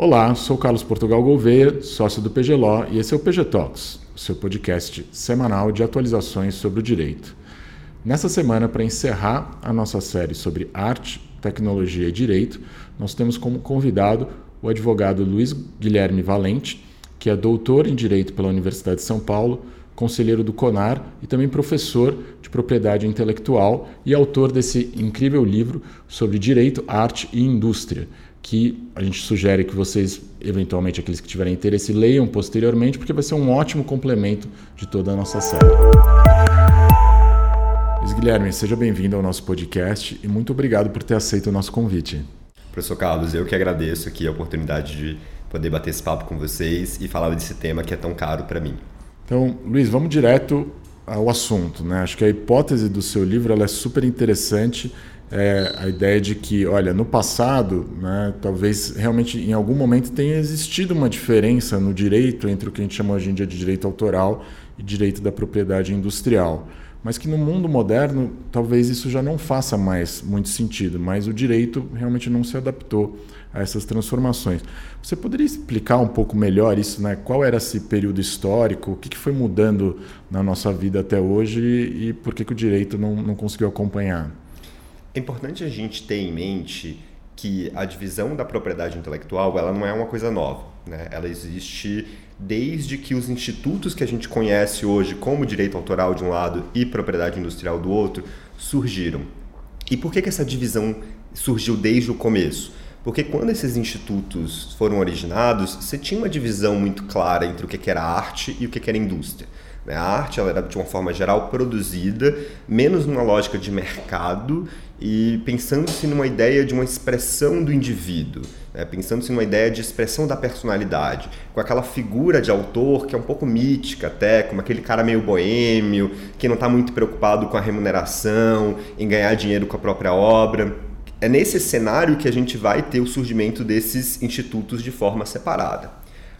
Olá, sou Carlos Portugal Gouveia, sócio do PGLO, e esse é o PG Talks, seu podcast semanal de atualizações sobre o direito. Nessa semana, para encerrar a nossa série sobre arte, tecnologia e direito, nós temos como convidado o advogado Luiz Guilherme Valente, que é doutor em Direito pela Universidade de São Paulo, conselheiro do CONAR e também professor de propriedade intelectual e autor desse incrível livro sobre direito, arte e indústria que a gente sugere que vocês, eventualmente aqueles que tiverem interesse, leiam posteriormente, porque vai ser um ótimo complemento de toda a nossa série. Luiz Guilherme, seja bem-vindo ao nosso podcast e muito obrigado por ter aceito o nosso convite. Professor Carlos, eu que agradeço aqui a oportunidade de poder bater esse papo com vocês e falar desse tema que é tão caro para mim. Então, Luiz, vamos direto ao assunto. Né? Acho que a hipótese do seu livro é super interessante é, a ideia de que, olha, no passado, né, talvez realmente em algum momento tenha existido uma diferença no direito entre o que a gente chama hoje em dia de direito autoral e direito da propriedade industrial. Mas que no mundo moderno talvez isso já não faça mais muito sentido, mas o direito realmente não se adaptou a essas transformações. Você poderia explicar um pouco melhor isso, né? Qual era esse período histórico, o que foi mudando na nossa vida até hoje e por que, que o direito não, não conseguiu acompanhar? É importante a gente ter em mente que a divisão da propriedade intelectual ela não é uma coisa nova. Né? Ela existe desde que os institutos que a gente conhece hoje, como direito autoral de um lado e propriedade industrial do outro, surgiram. E por que, que essa divisão surgiu desde o começo? Porque quando esses institutos foram originados, você tinha uma divisão muito clara entre o que era arte e o que era indústria. Né? A arte ela era, de uma forma geral, produzida menos numa lógica de mercado e pensando-se numa ideia de uma expressão do indivíduo, né? pensando-se numa ideia de expressão da personalidade, com aquela figura de autor que é um pouco mítica até, como aquele cara meio boêmio, que não está muito preocupado com a remuneração, em ganhar dinheiro com a própria obra. É nesse cenário que a gente vai ter o surgimento desses institutos de forma separada.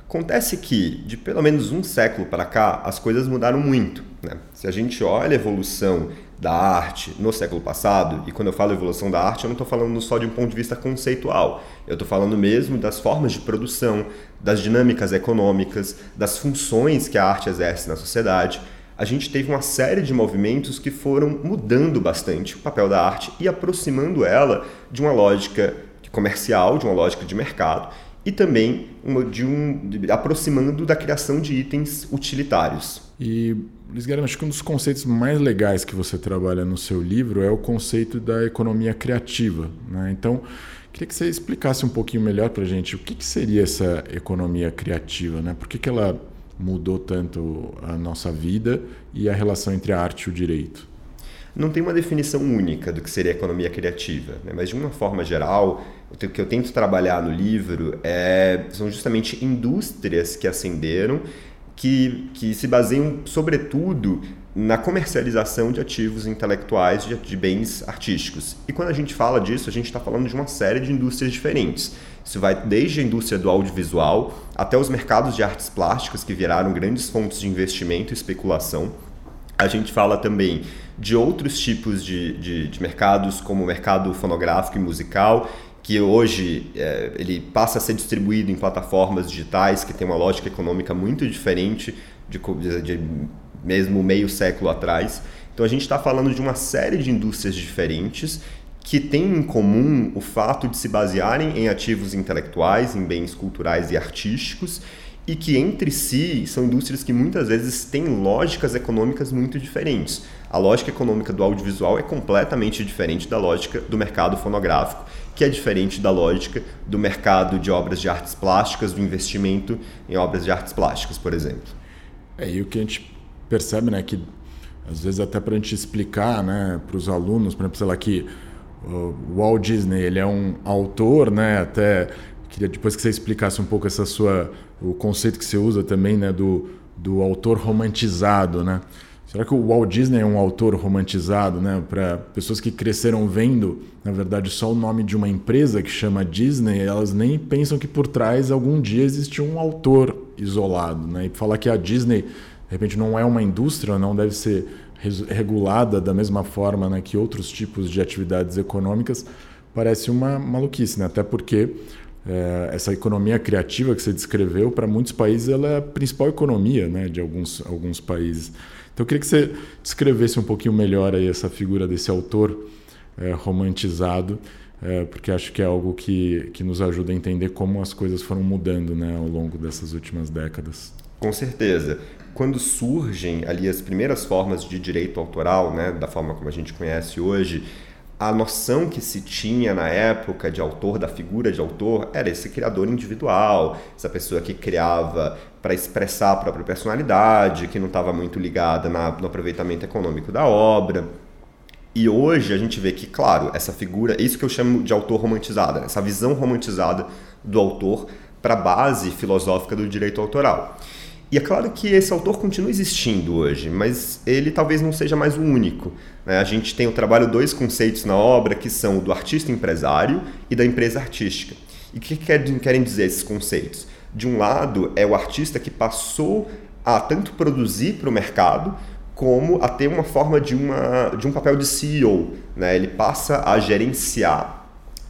Acontece que, de pelo menos um século para cá, as coisas mudaram muito. Né? Se a gente olha a evolução da arte no século passado, e quando eu falo evolução da arte, eu não estou falando só de um ponto de vista conceitual, eu estou falando mesmo das formas de produção, das dinâmicas econômicas, das funções que a arte exerce na sociedade. A gente teve uma série de movimentos que foram mudando bastante o papel da arte e aproximando ela de uma lógica comercial, de uma lógica de mercado e também uma, de um, de, aproximando da criação de itens utilitários. E, Luiz Guilherme, acho que um dos conceitos mais legais que você trabalha no seu livro é o conceito da economia criativa. Né? Então, queria que você explicasse um pouquinho melhor para a gente o que, que, seria essa economia criativa, né? por que, que ela mudou tanto a nossa vida e a relação entre a arte e o direito? Não tem uma definição única do que seria economia criativa, né? mas de uma forma geral, o que eu tento trabalhar no livro é, são justamente indústrias que ascenderam, que, que se baseiam sobretudo na comercialização de ativos intelectuais, de, de bens artísticos. E quando a gente fala disso, a gente está falando de uma série de indústrias diferentes. Isso vai desde a indústria do audiovisual até os mercados de artes plásticas, que viraram grandes fontes de investimento e especulação. A gente fala também de outros tipos de, de, de mercados, como o mercado fonográfico e musical, que hoje é, ele passa a ser distribuído em plataformas digitais que tem uma lógica econômica muito diferente de, de, mesmo meio século atrás. Então a gente está falando de uma série de indústrias diferentes que têm em comum o fato de se basearem em ativos intelectuais, em bens culturais e artísticos, e que entre si são indústrias que muitas vezes têm lógicas econômicas muito diferentes. A lógica econômica do audiovisual é completamente diferente da lógica do mercado fonográfico que é diferente da lógica do mercado de obras de artes plásticas, do investimento em obras de artes plásticas, por exemplo. É, e o que a gente percebe, né, que às vezes até para a gente explicar, né, para os alunos, por exemplo, sei lá, que o Walt Disney, ele é um autor, né, até queria depois que você explicasse um pouco essa sua o conceito que você usa também, né, do, do autor romantizado, né? Será que o Walt Disney é um autor romantizado, né? Para pessoas que cresceram vendo, na verdade, só o nome de uma empresa que chama Disney, elas nem pensam que por trás algum dia existe um autor isolado, né? E falar que a Disney, de repente, não é uma indústria, não deve ser regulada da mesma forma né, que outros tipos de atividades econômicas, parece uma maluquice, né? Até porque é, essa economia criativa que você descreveu, para muitos países, ela é a principal economia né, de alguns, alguns países. Então, eu queria que você descrevesse um pouquinho melhor aí essa figura desse autor é, romantizado, é, porque acho que é algo que, que nos ajuda a entender como as coisas foram mudando né, ao longo dessas últimas décadas. Com certeza. Quando surgem ali as primeiras formas de direito autoral, né, da forma como a gente conhece hoje, a noção que se tinha na época de autor, da figura de autor, era esse criador individual, essa pessoa que criava para expressar a própria personalidade, que não estava muito ligada na, no aproveitamento econômico da obra. E hoje a gente vê que, claro, essa figura, isso que eu chamo de autor romantizada, essa visão romantizada do autor para a base filosófica do direito autoral. E é claro que esse autor continua existindo hoje, mas ele talvez não seja mais o único. Né? A gente tem o trabalho dois conceitos na obra que são o do artista empresário e da empresa artística. E o que querem dizer esses conceitos? De um lado, é o artista que passou a tanto produzir para o mercado, como a ter uma forma de, uma, de um papel de CEO. Né? Ele passa a gerenciar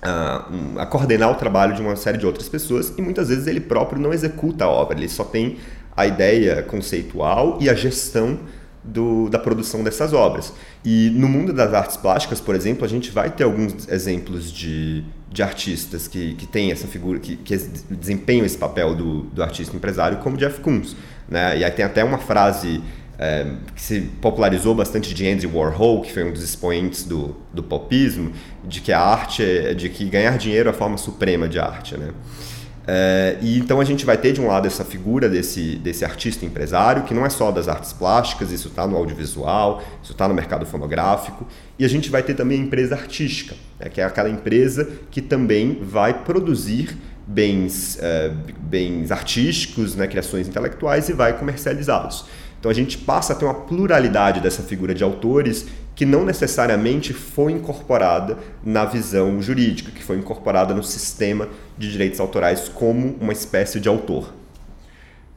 a, a coordenar o trabalho de uma série de outras pessoas e muitas vezes ele próprio não executa a obra, ele só tem a ideia conceitual e a gestão do, da produção dessas obras. E no mundo das artes plásticas, por exemplo, a gente vai ter alguns exemplos de, de artistas que, que têm essa figura, que, que desempenham esse papel do, do artista empresário, como Jeff Koons. Né? E aí tem até uma frase é, que se popularizou bastante de Andy Warhol, que foi um dos expoentes do, do popismo, de que a arte, é, de que ganhar dinheiro é a forma suprema de arte. Né? É, e então a gente vai ter de um lado essa figura desse, desse artista empresário, que não é só das artes plásticas, isso está no audiovisual, isso está no mercado fonográfico, e a gente vai ter também a empresa artística, né, que é aquela empresa que também vai produzir bens, é, bens artísticos, né, criações intelectuais e vai comercializá-los. Então a gente passa a ter uma pluralidade dessa figura de autores que não necessariamente foi incorporada na visão jurídica, que foi incorporada no sistema de direitos autorais como uma espécie de autor.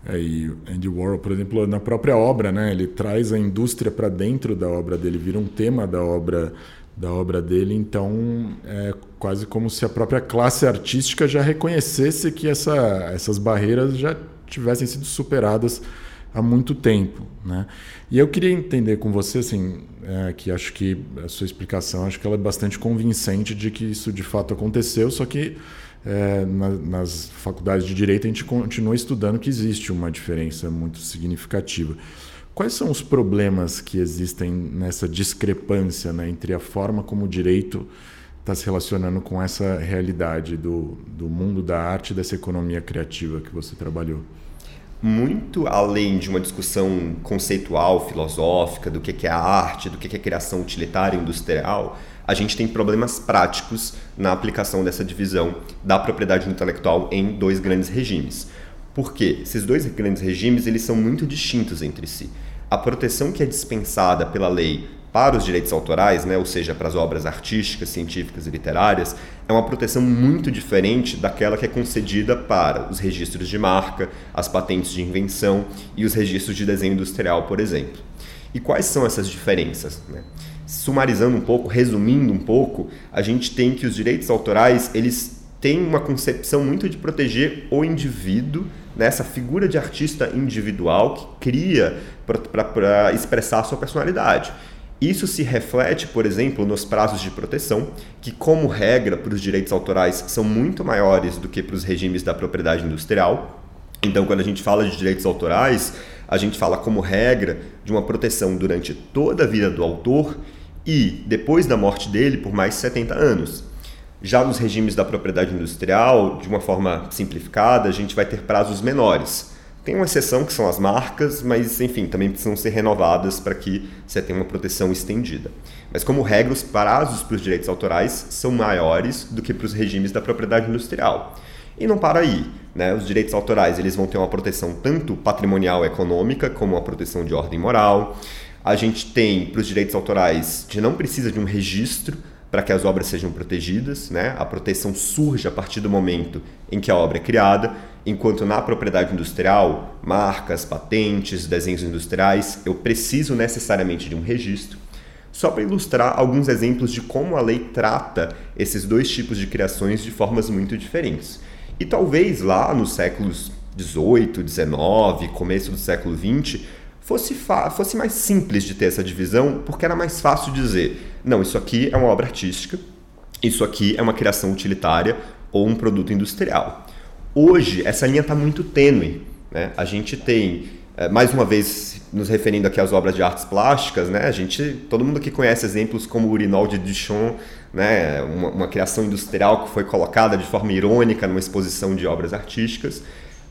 É, e Andy Warhol, por exemplo, na própria obra, né, ele traz a indústria para dentro da obra dele, vira um tema da obra da obra dele, então é quase como se a própria classe artística já reconhecesse que essa, essas barreiras já tivessem sido superadas há muito tempo, né? E eu queria entender com você, assim, é, que acho que a sua explicação, acho que ela é bastante convincente de que isso de fato aconteceu, só que é, na, nas faculdades de direito a gente continua estudando que existe uma diferença muito significativa. Quais são os problemas que existem nessa discrepância né, entre a forma como o direito está se relacionando com essa realidade do, do mundo da arte e dessa economia criativa que você trabalhou? Muito além de uma discussão conceitual, filosófica, do que é a arte, do que é criação utilitária industrial, a gente tem problemas práticos na aplicação dessa divisão da propriedade intelectual em dois grandes regimes. Por quê? Esses dois grandes regimes eles são muito distintos entre si. A proteção que é dispensada pela lei para os direitos autorais, né, ou seja, para as obras artísticas, científicas e literárias, é uma proteção muito diferente daquela que é concedida para os registros de marca, as patentes de invenção e os registros de desenho industrial, por exemplo. E quais são essas diferenças? Né? Sumarizando um pouco, resumindo um pouco, a gente tem que os direitos autorais eles têm uma concepção muito de proteger o indivíduo nessa né, figura de artista individual que cria para expressar a sua personalidade. Isso se reflete, por exemplo, nos prazos de proteção, que, como regra, para os direitos autorais são muito maiores do que para os regimes da propriedade industrial. Então, quando a gente fala de direitos autorais, a gente fala, como regra, de uma proteção durante toda a vida do autor e, depois da morte dele, por mais 70 anos. Já nos regimes da propriedade industrial, de uma forma simplificada, a gente vai ter prazos menores tem uma exceção que são as marcas, mas enfim, também precisam ser renovadas para que você tenha uma proteção estendida. Mas como regra, os prazos para os direitos autorais são maiores do que para os regimes da propriedade industrial. E não para aí, né? Os direitos autorais eles vão ter uma proteção tanto patrimonial econômica como uma proteção de ordem moral. A gente tem para os direitos autorais, a gente não precisa de um registro para que as obras sejam protegidas, né? A proteção surge a partir do momento em que a obra é criada enquanto na propriedade industrial, marcas, patentes, desenhos industriais, eu preciso necessariamente de um registro. Só para ilustrar alguns exemplos de como a lei trata esses dois tipos de criações de formas muito diferentes. E talvez lá nos séculos 18, 19, começo do século 20, fosse, fosse mais simples de ter essa divisão, porque era mais fácil dizer: não, isso aqui é uma obra artística, isso aqui é uma criação utilitária ou um produto industrial. Hoje, essa linha está muito tênue. Né? A gente tem, eh, mais uma vez, nos referindo aqui às obras de artes plásticas, né? a gente, todo mundo que conhece exemplos como o Urinol de Duchamp, né? uma, uma criação industrial que foi colocada de forma irônica numa exposição de obras artísticas.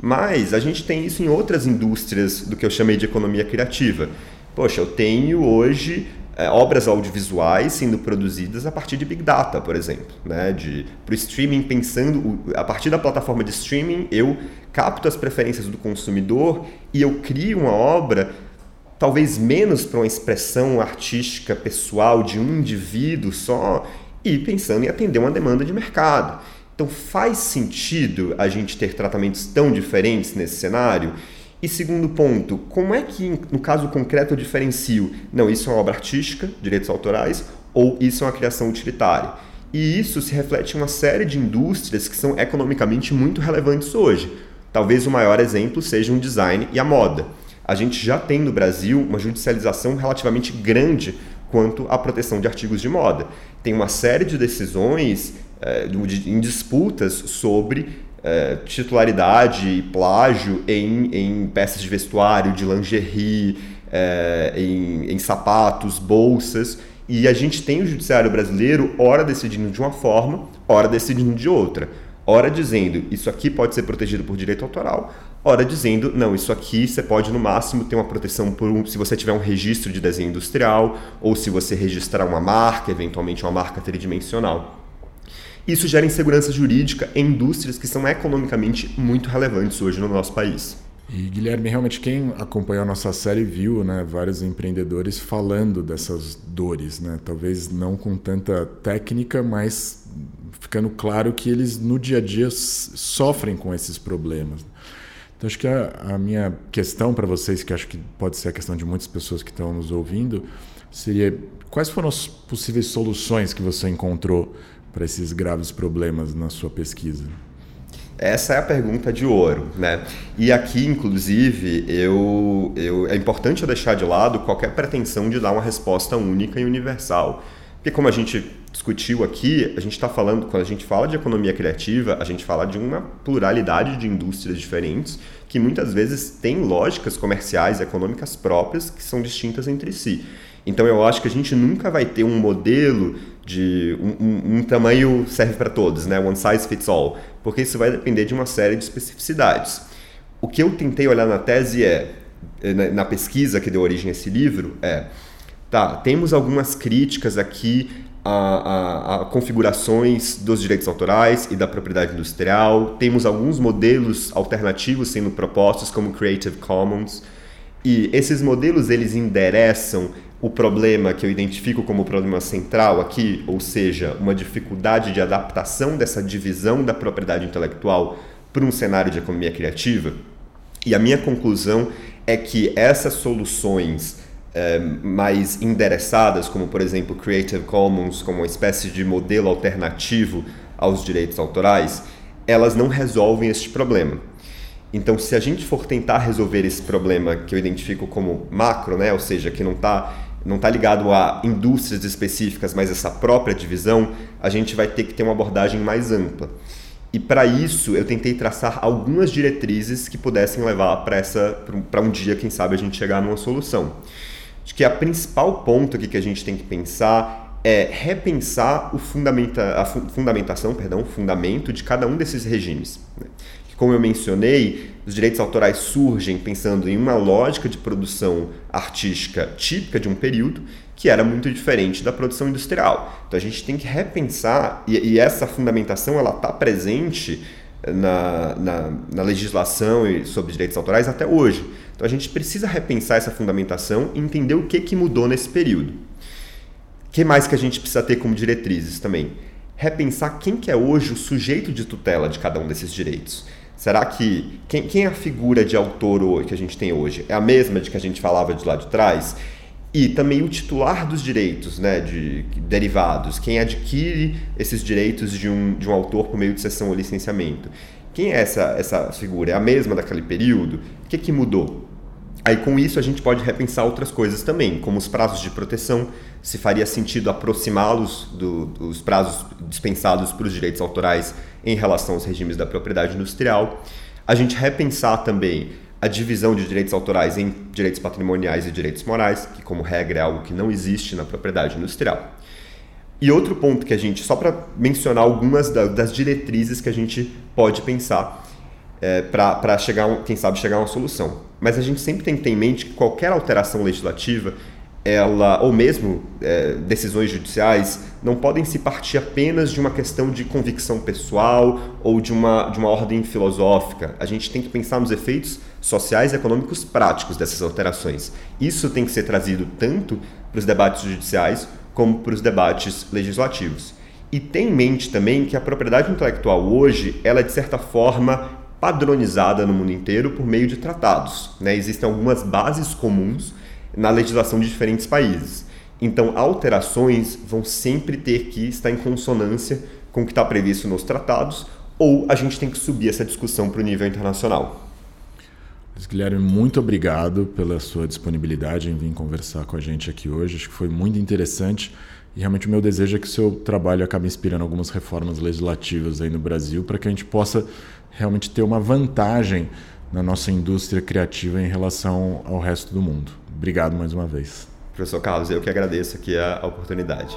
Mas a gente tem isso em outras indústrias do que eu chamei de economia criativa. Poxa, eu tenho hoje é, obras audiovisuais sendo produzidas a partir de Big Data, por exemplo. Né? Para o streaming, pensando, a partir da plataforma de streaming, eu capto as preferências do consumidor e eu crio uma obra talvez menos para uma expressão artística pessoal de um indivíduo só e pensando em atender uma demanda de mercado. Então faz sentido a gente ter tratamentos tão diferentes nesse cenário? E segundo ponto, como é que no caso concreto eu diferencio? Não, isso é uma obra artística, direitos autorais, ou isso é uma criação utilitária? E isso se reflete em uma série de indústrias que são economicamente muito relevantes hoje. Talvez o maior exemplo seja um design e a moda. A gente já tem no Brasil uma judicialização relativamente grande quanto à proteção de artigos de moda. Tem uma série de decisões é, em disputas sobre é, titularidade e plágio em, em peças de vestuário, de lingerie, é, em, em sapatos, bolsas. E a gente tem o judiciário brasileiro, ora decidindo de uma forma, ora decidindo de outra. Ora dizendo, isso aqui pode ser protegido por direito autoral, ora dizendo, não, isso aqui você pode no máximo ter uma proteção por um, se você tiver um registro de desenho industrial, ou se você registrar uma marca, eventualmente uma marca tridimensional. Isso gera insegurança jurídica em indústrias que são economicamente muito relevantes hoje no nosso país. E Guilherme, realmente quem acompanhou a nossa série viu, né, vários empreendedores falando dessas dores, né? Talvez não com tanta técnica, mas ficando claro que eles no dia a dia sofrem com esses problemas. Então acho que a, a minha questão para vocês, que acho que pode ser a questão de muitas pessoas que estão nos ouvindo, seria quais foram as possíveis soluções que você encontrou para esses graves problemas na sua pesquisa? Essa é a pergunta de ouro, né? E aqui, inclusive, eu, eu, é importante eu deixar de lado qualquer pretensão de dar uma resposta única e universal. Porque como a gente discutiu aqui, a gente está falando, quando a gente fala de economia criativa, a gente fala de uma pluralidade de indústrias diferentes que muitas vezes têm lógicas comerciais e econômicas próprias que são distintas entre si. Então eu acho que a gente nunca vai ter um modelo de um, um, um tamanho serve para todos, né? One size fits all, porque isso vai depender de uma série de especificidades. O que eu tentei olhar na tese é, na, na pesquisa que deu origem a esse livro, é, tá, temos algumas críticas aqui a, a, a, configurações dos direitos autorais e da propriedade industrial. Temos alguns modelos alternativos sendo propostos, como Creative Commons. E esses modelos eles endereçam o problema que eu identifico como problema central aqui, ou seja, uma dificuldade de adaptação dessa divisão da propriedade intelectual para um cenário de economia criativa. E a minha conclusão é que essas soluções é, mais endereçadas, como por exemplo Creative Commons, como uma espécie de modelo alternativo aos direitos autorais, elas não resolvem este problema. Então, se a gente for tentar resolver esse problema que eu identifico como macro, né, ou seja, que não está não está ligado a indústrias específicas, mas essa própria divisão, a gente vai ter que ter uma abordagem mais ampla. E para isso eu tentei traçar algumas diretrizes que pudessem levar para essa para um dia, quem sabe, a gente chegar numa solução. Acho que a principal ponto aqui que a gente tem que pensar é repensar o fundamenta, a fundamentação, perdão, o fundamento de cada um desses regimes. Né? Como eu mencionei, os direitos autorais surgem pensando em uma lógica de produção artística típica de um período que era muito diferente da produção industrial. Então a gente tem que repensar, e, e essa fundamentação ela está presente na, na, na, legislação sobre direitos autorais até hoje. Então a gente precisa repensar essa fundamentação e entender o que, que mudou nesse período. O que mais que a gente precisa ter como diretrizes também? Repensar quem que é hoje o sujeito de tutela de cada um desses direitos. Será que quem, quem é a figura de autor que a gente tem hoje? É a mesma de que a gente falava de lá de trás? E também o titular dos direitos né, de, derivados, quem adquire esses direitos de um, de um autor por meio de cessão ou licenciamento. Quem é essa, essa figura? É a mesma daquele período? O que, que mudou? Aí com isso a gente pode repensar outras coisas também, como os prazos de proteção, se faria sentido aproximá-los do, dos prazos dispensados para os direitos autorais em relação aos regimes da propriedade industrial. A gente repensar também a divisão de direitos autorais em direitos patrimoniais e direitos morais, que como regra é algo que não existe na propriedade industrial. E outro ponto que a gente, só para mencionar algumas da, das diretrizes que a gente pode pensar é, para chegar, quem sabe, chegar a uma solução. Mas a gente sempre tem que ter em mente que qualquer alteração legislativa, ela, ou mesmo é, decisões judiciais, não podem se partir apenas de uma questão de convicção pessoal ou de uma, de uma ordem filosófica. A gente tem que pensar nos efeitos sociais e econômicos práticos dessas alterações. Isso tem que ser trazido tanto para os debates judiciais como para os debates legislativos. E tem em mente também que a propriedade intelectual hoje, ela é de certa forma padronizada no mundo inteiro por meio de tratados. Né? Existem algumas bases comuns na legislação de diferentes países. Então, alterações vão sempre ter que estar em consonância com o que está previsto nos tratados, ou a gente tem que subir essa discussão para o nível internacional. Guilherme, muito obrigado pela sua disponibilidade em vir conversar com a gente aqui hoje. Acho que foi muito interessante e realmente o meu desejo é que o seu trabalho acabe inspirando algumas reformas legislativas aí no Brasil para que a gente possa realmente ter uma vantagem na nossa indústria criativa em relação ao resto do mundo. Obrigado mais uma vez. Professor Carlos, eu que agradeço aqui a oportunidade.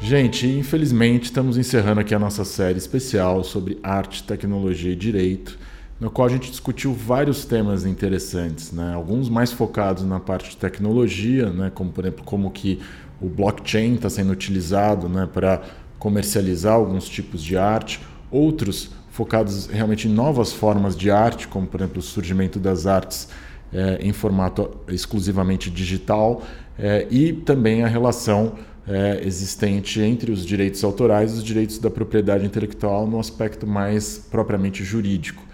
Gente, infelizmente estamos encerrando aqui a nossa série especial sobre arte, tecnologia e direito, no qual a gente discutiu vários temas interessantes, né? alguns mais focados na parte de tecnologia, né? como por exemplo como que o blockchain está sendo utilizado né? para comercializar alguns tipos de arte, outros focados realmente em novas formas de arte, como por exemplo o surgimento das artes é, em formato exclusivamente digital é, e também a relação é, existente entre os direitos autorais e os direitos da propriedade intelectual no aspecto mais propriamente jurídico.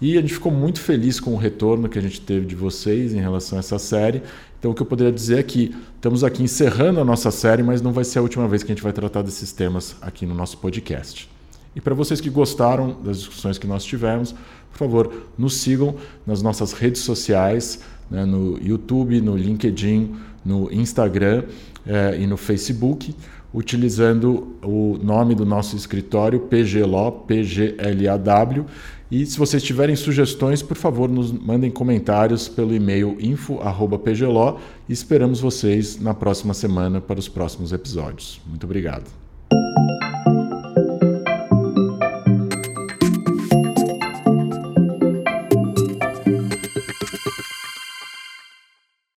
E a gente ficou muito feliz com o retorno que a gente teve de vocês em relação a essa série. Então, o que eu poderia dizer é que estamos aqui encerrando a nossa série, mas não vai ser a última vez que a gente vai tratar desses temas aqui no nosso podcast. E para vocês que gostaram das discussões que nós tivemos, por favor, nos sigam nas nossas redes sociais, né, no YouTube, no LinkedIn, no Instagram eh, e no Facebook, utilizando o nome do nosso escritório, PGLAW, PGLAW. E se vocês tiverem sugestões, por favor, nos mandem comentários pelo e-mail info@pglaw e esperamos vocês na próxima semana para os próximos episódios. Muito obrigado.